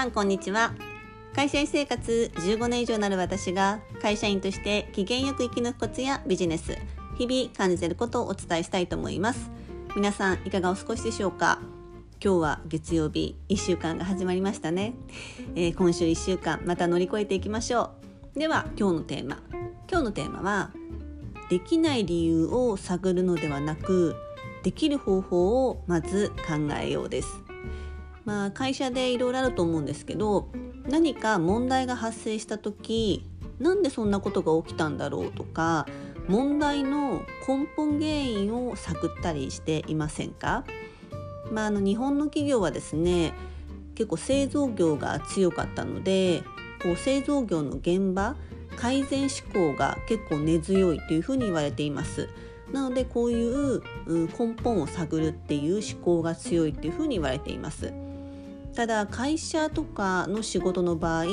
さんこんにちは。会社員生活15年以上になる私が会社員として機嫌よく生き抜くコツやビジネス日々感じていることをお伝えしたいと思います。皆さんいかがお過ごしでしょうか？今日は月曜日1週間が始まりましたね、えー、今週1週間また乗り越えていきましょう。では今日のテーマ。今日のテーマはできない理由を探るのではなくできる方法をまず考えようです。まあ会社でいろいろあると思うんですけど何か問題が発生した時なんでそんなことが起きたんだろうとか問題の根本原因を探ったりしていませんか、まあ、あの日本の企業はですね結構製造業が強かったのでこう製造業の現場改善志向が結構根強いというふうに言われています。なのでこういう根本を探るっていう思考が強いっていうふうに言われています。ただ会社とかの仕事の場合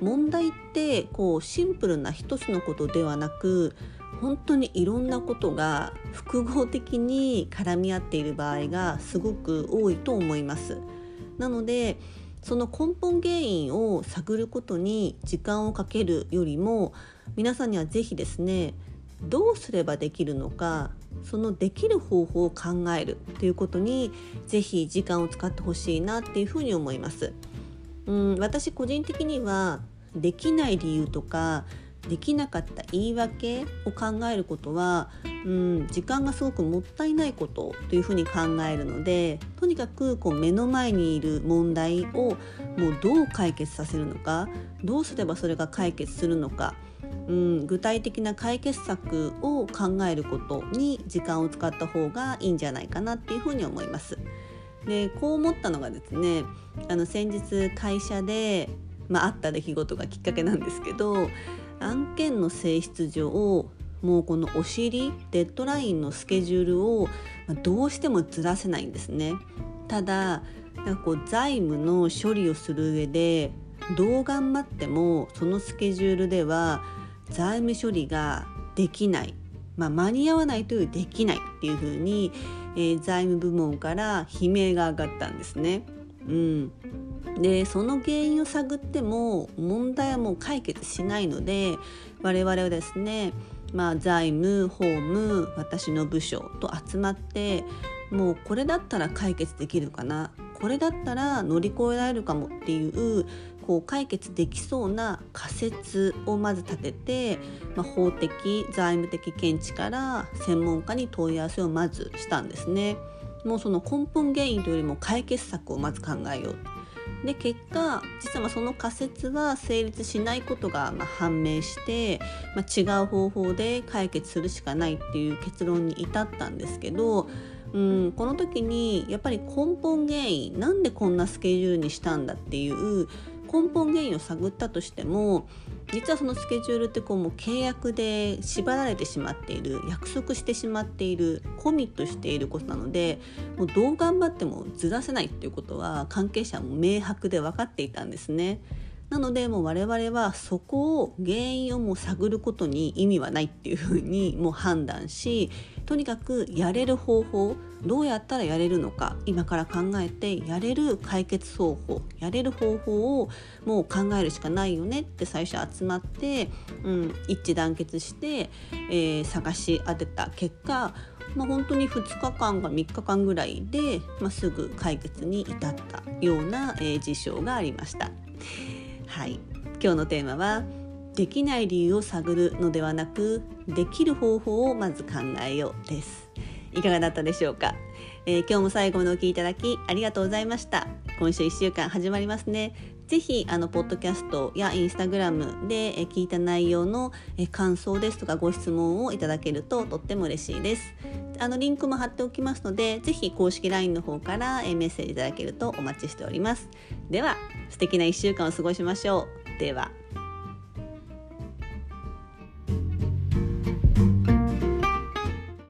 問題ってこうシンプルな一つのことではなく本当にいろんなことが複合的に絡み合っている場合がすごく多いと思います。なのでその根本原因を探ることに時間をかけるよりも皆さんには是非ですねどうすればできるのかそのできる方法を考えるということにぜひ時間を使ってほしいなっていうふうに思います。うん私個人的にはできない理由とかできなかった言い訳を考えることは、うん、時間がすごくもったいないことというふうに考えるのでとにかくこう目の前にいる問題をもうどう解決させるのかどうすればそれが解決するのかうん、具体的な解決策を考えることに時間を使った方がいいんじゃないかなっていうふうに思います。でこう思ったのがですねあの先日会社で、まあ、った出来事がきっかけなんですけど案件の性質上もうこのお尻デッドラインのスケジュールをどうしてもずらせないんですね。ただなんかこう財務の処理をする上でどう頑張ってもそのスケジュールでは財務処理ができない、まあ、間に合わないというできないっていうふうに、えー、財務部門から悲鳴が上がったんですね。うん、でその原因を探っても問題はもう解決しないので我々はですね、まあ、財務法務私の部署と集まってもうこれだったら解決できるかなこれだったら乗り越えられるかもっていうこう解決できそうな仮説をまず立てて、まあ、法的財務的見地から専門家に問い合わせをまずしたんですね。もうその根本原因というよりも解決策をまず考えようで結果実はその仮説は成立しないことがま判明して、まあ、違う方法で解決するしかないっていう結論に至ったんですけどうん、この時にやっぱり根本原因なんでこんなスケジュールにしたんだっていう根本原因を探ったとしても実はそのスケジュールってこうもう契約で縛られてしまっている約束してしまっているコミットしていることなのでもうどう頑張ってもずらせないっていうことは関係者も明白で分かっていたんですね。なのでもう我々はそこを原因をもう探ることに意味はないっていうふうにもう判断しとにかくやれる方法どうやったらやれるのか今から考えてやれる解決方法やれる方法をもう考えるしかないよねって最初集まって、うん、一致団結して、えー、探し当てた結果まあ、本当に2日間か3日間ぐらいで、まあ、すぐ解決に至ったような、えー、事象がありました。はい。今日のテーマはできない理由を探るのではなくできる方法をまず考えようです。いかがだったでしょうか、えー、今日も最後までお聴きいただきありがとうございました。今週1週間始まりますね。ぜひあのポッドキャストやインスタグラムで聞いた内容の感想ですとかご質問をいただけるととっても嬉しいです。あのリンクも貼っておきますので、ぜひ公式 LINE の方からメッセージいただけるとお待ちしております。では、素敵な1週間を過ごしましょう。では。